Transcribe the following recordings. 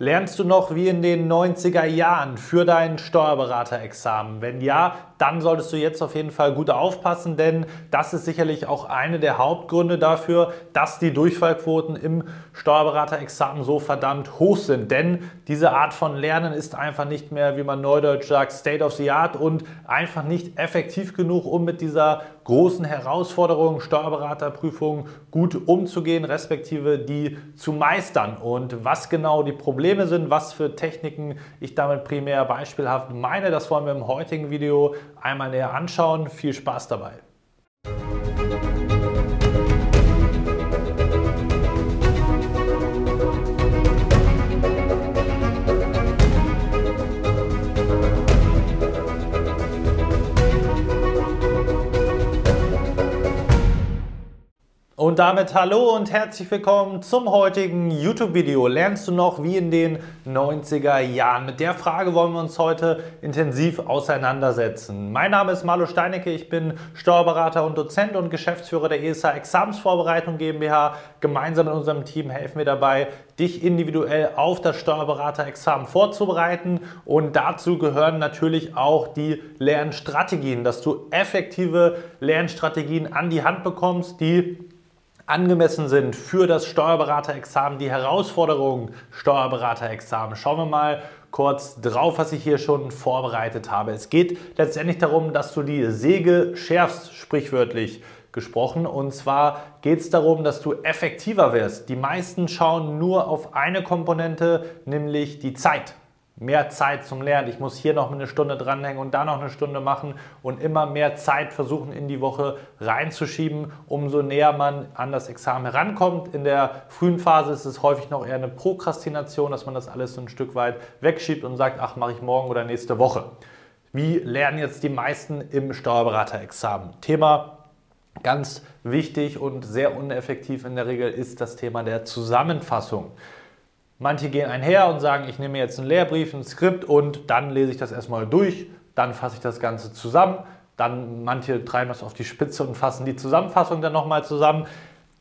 Lernst du noch wie in den 90er Jahren für dein Steuerberaterexamen? Wenn ja, dann solltest du jetzt auf jeden Fall gut aufpassen, denn das ist sicherlich auch eine der Hauptgründe dafür, dass die Durchfallquoten im Steuerberaterexamen so verdammt hoch sind. Denn diese Art von Lernen ist einfach nicht mehr, wie man neudeutsch sagt, State of the Art und einfach nicht effektiv genug, um mit dieser großen Herausforderung Steuerberaterprüfung gut umzugehen, respektive die zu meistern. Und was genau die Probleme sind, was für Techniken ich damit primär beispielhaft meine, das wollen wir im heutigen Video einmal näher anschauen. Viel Spaß dabei! Damit hallo und herzlich willkommen zum heutigen YouTube-Video. Lernst du noch wie in den 90er Jahren? Mit der Frage wollen wir uns heute intensiv auseinandersetzen. Mein Name ist Marlo Steinecke, ich bin Steuerberater und Dozent und Geschäftsführer der ESA Examensvorbereitung GmbH. Gemeinsam mit unserem Team helfen wir dabei, dich individuell auf das Steuerberaterexamen vorzubereiten. Und dazu gehören natürlich auch die Lernstrategien, dass du effektive Lernstrategien an die Hand bekommst, die angemessen sind für das Steuerberaterexamen, die Herausforderungen Steuerberaterexamen. Schauen wir mal kurz drauf, was ich hier schon vorbereitet habe. Es geht letztendlich darum, dass du die Säge schärfst, sprichwörtlich gesprochen. Und zwar geht es darum, dass du effektiver wirst. Die meisten schauen nur auf eine Komponente, nämlich die Zeit mehr Zeit zum Lernen. Ich muss hier noch eine Stunde dranhängen und da noch eine Stunde machen und immer mehr Zeit versuchen in die Woche reinzuschieben, umso näher man an das Examen herankommt. In der frühen Phase ist es häufig noch eher eine Prokrastination, dass man das alles so ein Stück weit wegschiebt und sagt, ach, mache ich morgen oder nächste Woche. Wie lernen jetzt die meisten im Steuerberaterexamen? Thema ganz wichtig und sehr uneffektiv in der Regel ist das Thema der Zusammenfassung. Manche gehen einher und sagen, ich nehme jetzt einen Lehrbrief, ein Skript und dann lese ich das erstmal durch, dann fasse ich das Ganze zusammen. Dann manche treiben das auf die Spitze und fassen die Zusammenfassung dann nochmal zusammen.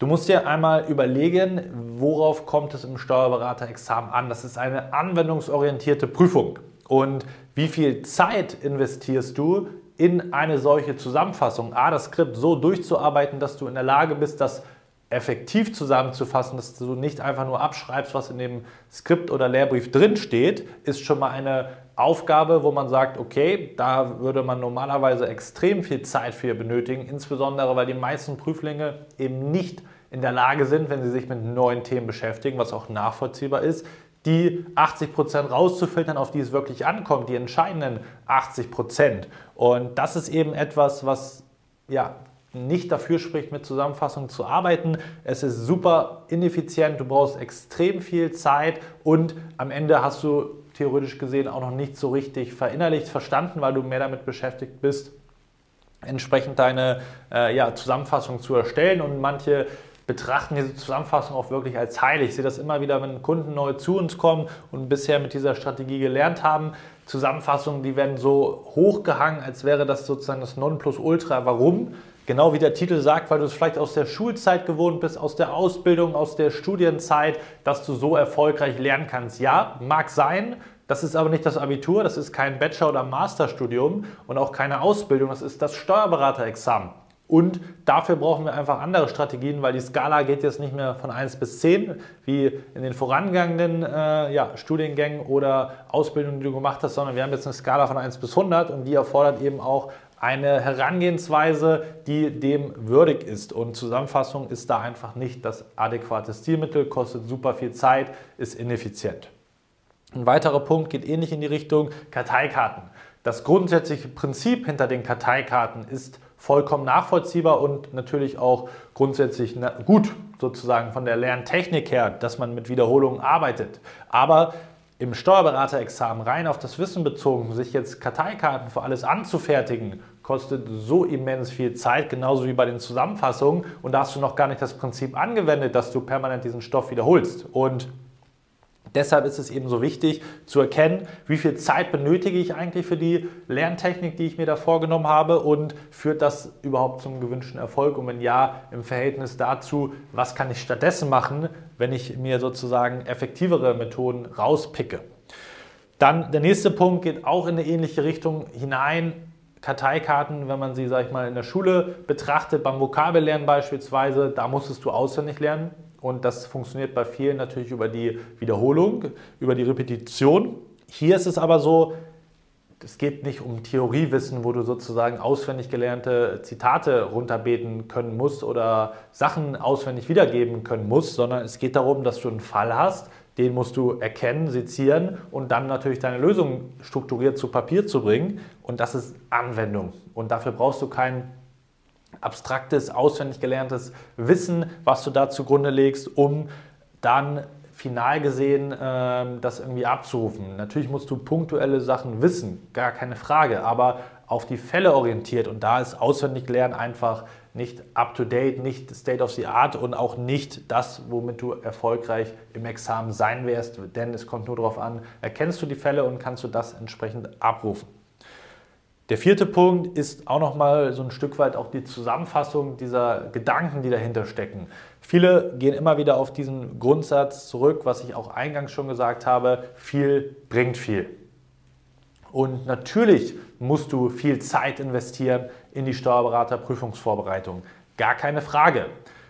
Du musst dir einmal überlegen, worauf kommt es im Steuerberaterexamen an. Das ist eine anwendungsorientierte Prüfung. Und wie viel Zeit investierst du in eine solche Zusammenfassung? A, das Skript so durchzuarbeiten, dass du in der Lage bist, das effektiv zusammenzufassen, dass du nicht einfach nur abschreibst, was in dem Skript oder Lehrbrief drinsteht, ist schon mal eine Aufgabe, wo man sagt, okay, da würde man normalerweise extrem viel Zeit für benötigen, insbesondere weil die meisten Prüflinge eben nicht in der Lage sind, wenn sie sich mit neuen Themen beschäftigen, was auch nachvollziehbar ist, die 80 Prozent rauszufiltern, auf die es wirklich ankommt, die entscheidenden 80%. Prozent. Und das ist eben etwas, was ja, nicht dafür spricht, mit Zusammenfassungen zu arbeiten. Es ist super ineffizient, du brauchst extrem viel Zeit und am Ende hast du theoretisch gesehen auch noch nicht so richtig verinnerlicht, verstanden, weil du mehr damit beschäftigt bist, entsprechend deine äh, ja, Zusammenfassung zu erstellen und manche betrachten diese Zusammenfassung auch wirklich als heilig. Ich sehe das immer wieder, wenn Kunden neu zu uns kommen und bisher mit dieser Strategie gelernt haben. Zusammenfassungen, die werden so hochgehangen, als wäre das sozusagen das Nonplusultra. Warum? Genau wie der Titel sagt, weil du es vielleicht aus der Schulzeit gewohnt bist, aus der Ausbildung, aus der Studienzeit, dass du so erfolgreich lernen kannst. Ja, mag sein. Das ist aber nicht das Abitur, das ist kein Bachelor- oder Masterstudium und auch keine Ausbildung, das ist das Steuerberaterexamen. Und dafür brauchen wir einfach andere Strategien, weil die Skala geht jetzt nicht mehr von 1 bis 10, wie in den vorangegangenen äh, ja, Studiengängen oder Ausbildungen, die du gemacht hast, sondern wir haben jetzt eine Skala von 1 bis 100 und die erfordert eben auch eine Herangehensweise, die dem würdig ist. Und Zusammenfassung ist da einfach nicht das adäquate Stilmittel, kostet super viel Zeit, ist ineffizient. Ein weiterer Punkt geht ähnlich in die Richtung Karteikarten. Das grundsätzliche Prinzip hinter den Karteikarten ist vollkommen nachvollziehbar und natürlich auch grundsätzlich gut sozusagen von der Lerntechnik her, dass man mit Wiederholungen arbeitet. Aber im Steuerberaterexamen rein auf das Wissen bezogen, sich jetzt Karteikarten für alles anzufertigen, kostet so immens viel Zeit, genauso wie bei den Zusammenfassungen. Und da hast du noch gar nicht das Prinzip angewendet, dass du permanent diesen Stoff wiederholst. Und Deshalb ist es eben so wichtig zu erkennen, wie viel Zeit benötige ich eigentlich für die Lerntechnik, die ich mir da vorgenommen habe und führt das überhaupt zum gewünschten Erfolg und wenn ja, im Verhältnis dazu, was kann ich stattdessen machen, wenn ich mir sozusagen effektivere Methoden rauspicke. Dann der nächste Punkt geht auch in eine ähnliche Richtung hinein. Karteikarten, wenn man sie, sag ich mal, in der Schule betrachtet, beim Vokabellernen beispielsweise, da musstest du auswendig lernen. Und das funktioniert bei vielen natürlich über die Wiederholung, über die Repetition. Hier ist es aber so, es geht nicht um Theoriewissen, wo du sozusagen auswendig gelernte Zitate runterbeten können musst oder Sachen auswendig wiedergeben können musst, sondern es geht darum, dass du einen Fall hast, den musst du erkennen, sezieren und dann natürlich deine Lösung strukturiert zu Papier zu bringen. Und das ist Anwendung. Und dafür brauchst du kein abstraktes, auswendig gelerntes Wissen, was du da zugrunde legst, um dann final gesehen äh, das irgendwie abzurufen. Natürlich musst du punktuelle Sachen wissen, gar keine Frage, aber auf die Fälle orientiert und da ist auswendig lernen einfach nicht up-to-date, nicht state of the art und auch nicht das, womit du erfolgreich im Examen sein wirst, denn es kommt nur darauf an, erkennst du die Fälle und kannst du das entsprechend abrufen. Der vierte Punkt ist auch nochmal so ein Stück weit auch die Zusammenfassung dieser Gedanken, die dahinter stecken. Viele gehen immer wieder auf diesen Grundsatz zurück, was ich auch eingangs schon gesagt habe, viel bringt viel. Und natürlich musst du viel Zeit investieren in die Steuerberaterprüfungsvorbereitung. Gar keine Frage.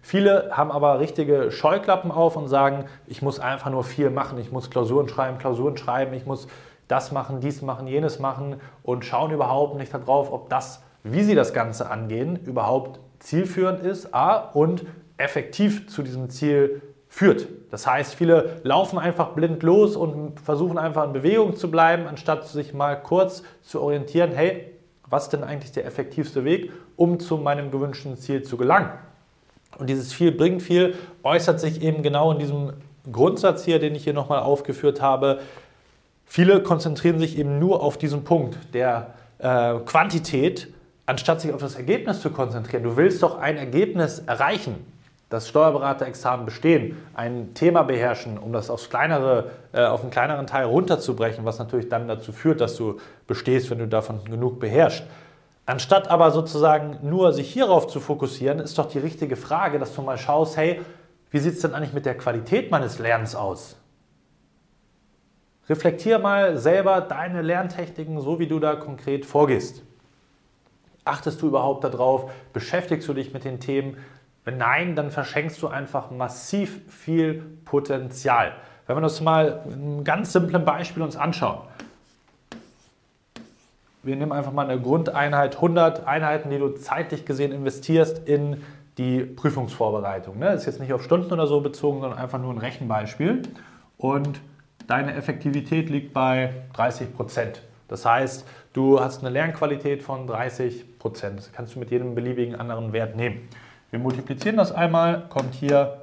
Viele haben aber richtige Scheuklappen auf und sagen, ich muss einfach nur viel machen, ich muss Klausuren schreiben, Klausuren schreiben, ich muss das machen, dies machen, jenes machen und schauen überhaupt nicht darauf, ob das, wie sie das Ganze angehen, überhaupt zielführend ist A, und effektiv zu diesem Ziel führt. Das heißt, viele laufen einfach blind los und versuchen einfach in Bewegung zu bleiben, anstatt sich mal kurz zu orientieren, hey, was ist denn eigentlich der effektivste Weg, um zu meinem gewünschten Ziel zu gelangen? Und dieses viel bringt viel äußert sich eben genau in diesem Grundsatz hier, den ich hier nochmal aufgeführt habe, Viele konzentrieren sich eben nur auf diesen Punkt der äh, Quantität, anstatt sich auf das Ergebnis zu konzentrieren. Du willst doch ein Ergebnis erreichen, das Steuerberaterexamen bestehen, ein Thema beherrschen, um das aufs kleinere, äh, auf einen kleineren Teil runterzubrechen, was natürlich dann dazu führt, dass du bestehst, wenn du davon genug beherrschst. Anstatt aber sozusagen nur sich hierauf zu fokussieren, ist doch die richtige Frage, dass du mal schaust, hey, wie sieht es denn eigentlich mit der Qualität meines Lernens aus? Reflektier mal selber deine Lerntechniken, so wie du da konkret vorgehst. Achtest du überhaupt darauf? Beschäftigst du dich mit den Themen? Wenn nein, dann verschenkst du einfach massiv viel Potenzial. Wenn wir uns mal ein ganz simples Beispiel uns anschauen. Wir nehmen einfach mal eine Grundeinheit, 100 Einheiten, die du zeitlich gesehen investierst in die Prüfungsvorbereitung. Das ist jetzt nicht auf Stunden oder so bezogen, sondern einfach nur ein Rechenbeispiel. Und deine Effektivität liegt bei 30 Prozent. Das heißt, du hast eine Lernqualität von 30 Prozent. Das kannst du mit jedem beliebigen anderen Wert nehmen. Wir multiplizieren das einmal, kommt hier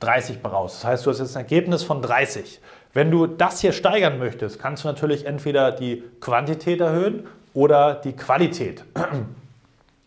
30 raus. Das heißt, du hast jetzt ein Ergebnis von 30. Wenn du das hier steigern möchtest, kannst du natürlich entweder die Quantität erhöhen oder die Qualität.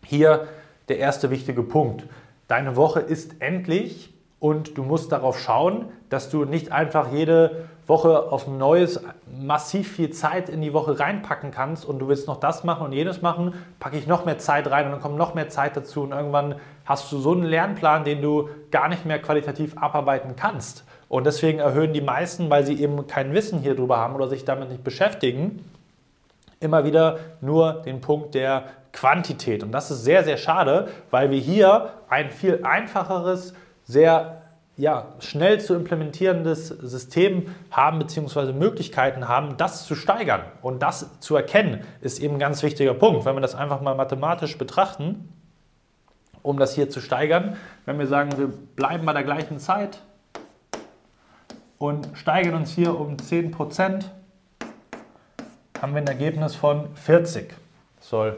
Hier der erste wichtige Punkt. Deine Woche ist endlich und du musst darauf schauen, dass du nicht einfach jede Woche auf ein neues massiv viel Zeit in die Woche reinpacken kannst und du willst noch das machen und jenes machen, packe ich noch mehr Zeit rein und dann kommt noch mehr Zeit dazu und irgendwann hast du so einen Lernplan, den du gar nicht mehr qualitativ abarbeiten kannst. Und deswegen erhöhen die meisten, weil sie eben kein Wissen hier drüber haben oder sich damit nicht beschäftigen, immer wieder nur den Punkt der Quantität. Und das ist sehr, sehr schade, weil wir hier ein viel einfacheres sehr ja, schnell zu implementierendes System haben bzw. Möglichkeiten haben, das zu steigern. Und das zu erkennen, ist eben ein ganz wichtiger Punkt. Wenn wir das einfach mal mathematisch betrachten, um das hier zu steigern, wenn wir sagen, wir bleiben bei der gleichen Zeit und steigern uns hier um 10%, haben wir ein Ergebnis von 40. Das soll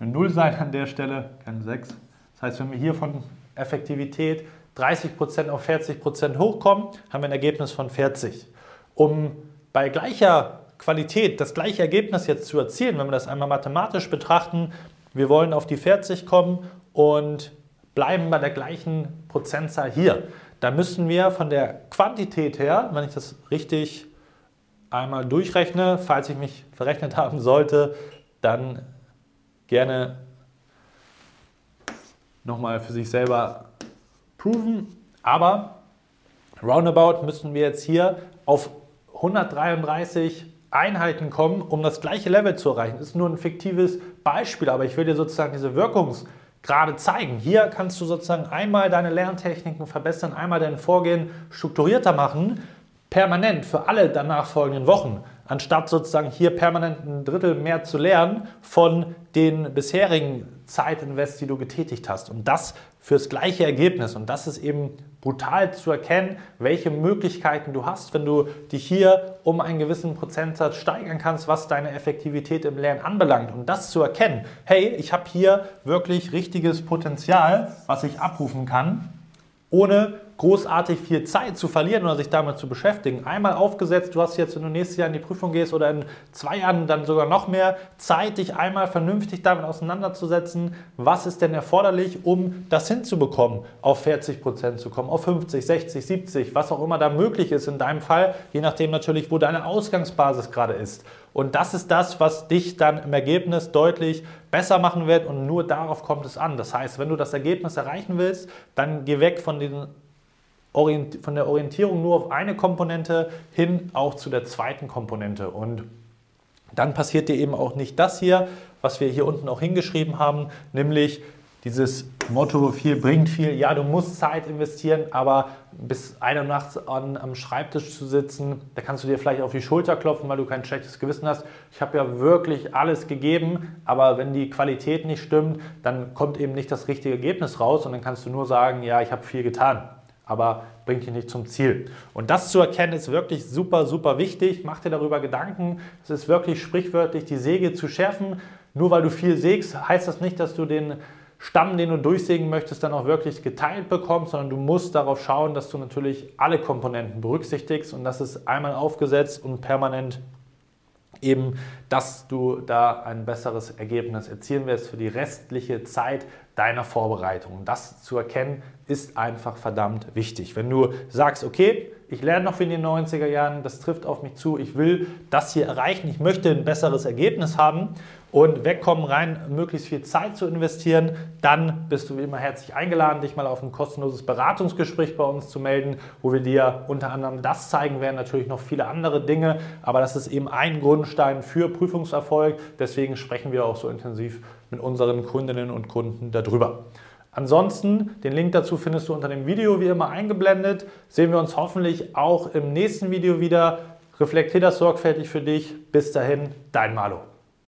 eine 0 sein an der Stelle, keine 6. Das heißt, wenn wir hier von Effektivität 30% auf 40% hochkommen, haben wir ein Ergebnis von 40. Um bei gleicher Qualität das gleiche Ergebnis jetzt zu erzielen, wenn wir das einmal mathematisch betrachten, wir wollen auf die 40 kommen und bleiben bei der gleichen Prozentzahl hier, dann müssen wir von der Quantität her, wenn ich das richtig einmal durchrechne, falls ich mich verrechnet haben sollte, dann gerne nochmal für sich selber proven. Aber roundabout müssen wir jetzt hier auf 133 Einheiten kommen, um das gleiche Level zu erreichen. Ist nur ein fiktives Beispiel, aber ich will dir sozusagen diese Wirkungsgrade zeigen. Hier kannst du sozusagen einmal deine Lerntechniken verbessern, einmal dein Vorgehen strukturierter machen, permanent für alle danach folgenden Wochen anstatt sozusagen hier permanent ein Drittel mehr zu lernen von den bisherigen Zeitinvests, die du getätigt hast. Und das fürs gleiche Ergebnis. Und das ist eben brutal zu erkennen, welche Möglichkeiten du hast, wenn du dich hier um einen gewissen Prozentsatz steigern kannst, was deine Effektivität im Lernen anbelangt. Und das zu erkennen, hey, ich habe hier wirklich richtiges Potenzial, was ich abrufen kann, ohne großartig viel Zeit zu verlieren oder sich damit zu beschäftigen. Einmal aufgesetzt, du hast jetzt, wenn du nächstes Jahr in die Prüfung gehst oder in zwei Jahren dann sogar noch mehr Zeit, dich einmal vernünftig damit auseinanderzusetzen, was ist denn erforderlich, um das hinzubekommen, auf 40 Prozent zu kommen, auf 50, 60, 70, was auch immer da möglich ist in deinem Fall, je nachdem natürlich, wo deine Ausgangsbasis gerade ist. Und das ist das, was dich dann im Ergebnis deutlich besser machen wird und nur darauf kommt es an. Das heißt, wenn du das Ergebnis erreichen willst, dann geh weg von diesen von der Orientierung nur auf eine Komponente hin auch zu der zweiten Komponente. Und dann passiert dir eben auch nicht das hier, was wir hier unten auch hingeschrieben haben, nämlich dieses Motto, viel bringt viel. Ja, du musst Zeit investieren, aber bis eine Nacht an, am Schreibtisch zu sitzen, da kannst du dir vielleicht auf die Schulter klopfen, weil du kein schlechtes Gewissen hast. Ich habe ja wirklich alles gegeben, aber wenn die Qualität nicht stimmt, dann kommt eben nicht das richtige Ergebnis raus und dann kannst du nur sagen, ja, ich habe viel getan aber bringt dich nicht zum Ziel. Und das zu erkennen ist wirklich super, super wichtig. Mach dir darüber Gedanken. Es ist wirklich sprichwörtlich, die Säge zu schärfen. Nur weil du viel sägst, heißt das nicht, dass du den Stamm, den du durchsägen möchtest, dann auch wirklich geteilt bekommst, sondern du musst darauf schauen, dass du natürlich alle Komponenten berücksichtigst und das ist einmal aufgesetzt und permanent eben, dass du da ein besseres Ergebnis erzielen wirst für die restliche Zeit deiner Vorbereitung. Das zu erkennen ist einfach verdammt wichtig. Wenn du sagst, okay, ich lerne noch in den 90er Jahren, das trifft auf mich zu, ich will das hier erreichen, ich möchte ein besseres Ergebnis haben und wegkommen, rein möglichst viel Zeit zu investieren, dann bist du wie immer herzlich eingeladen, dich mal auf ein kostenloses Beratungsgespräch bei uns zu melden, wo wir dir unter anderem das zeigen werden, natürlich noch viele andere Dinge, aber das ist eben ein Grundstein für Prüfungserfolg, deswegen sprechen wir auch so intensiv mit unseren Kundinnen und Kunden darüber. Ansonsten, den Link dazu findest du unter dem Video wie immer eingeblendet. Sehen wir uns hoffentlich auch im nächsten Video wieder. Reflektier das sorgfältig für dich. Bis dahin, dein Malo.